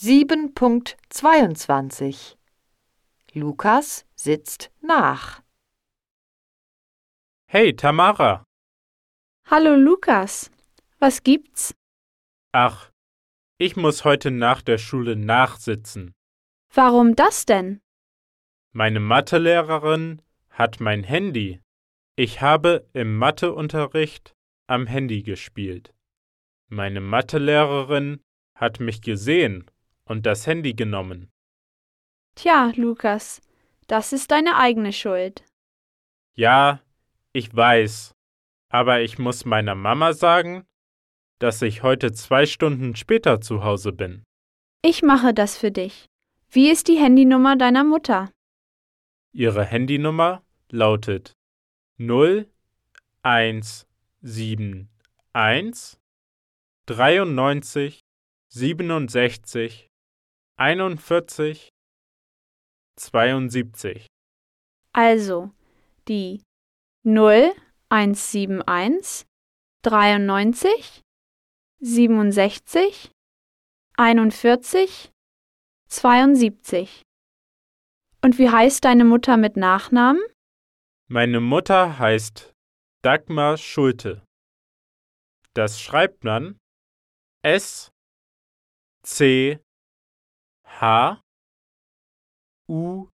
7.22 Lukas sitzt nach. Hey, Tamara. Hallo Lukas, was gibt's? Ach, ich muss heute nach der Schule nachsitzen. Warum das denn? Meine Mathelehrerin hat mein Handy. Ich habe im Matheunterricht am Handy gespielt. Meine Mathelehrerin hat mich gesehen und das Handy genommen. Tja, Lukas, das ist deine eigene Schuld. Ja, ich weiß, aber ich muss meiner Mama sagen, dass ich heute zwei Stunden später zu Hause bin. Ich mache das für dich. Wie ist die Handynummer deiner Mutter? Ihre Handynummer lautet 0 1 7 1 93 67 41 72. Also die 0171 93 67 41 72. Und wie heißt deine Mutter mit Nachnamen? Meine Mutter heißt Dagmar Schulte. Das schreibt man S C H U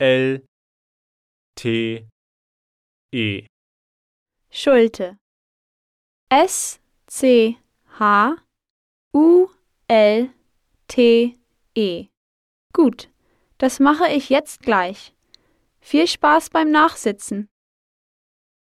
L T E. Schulte. S C H U L T E. Gut, das mache ich jetzt gleich. Viel Spaß beim Nachsitzen.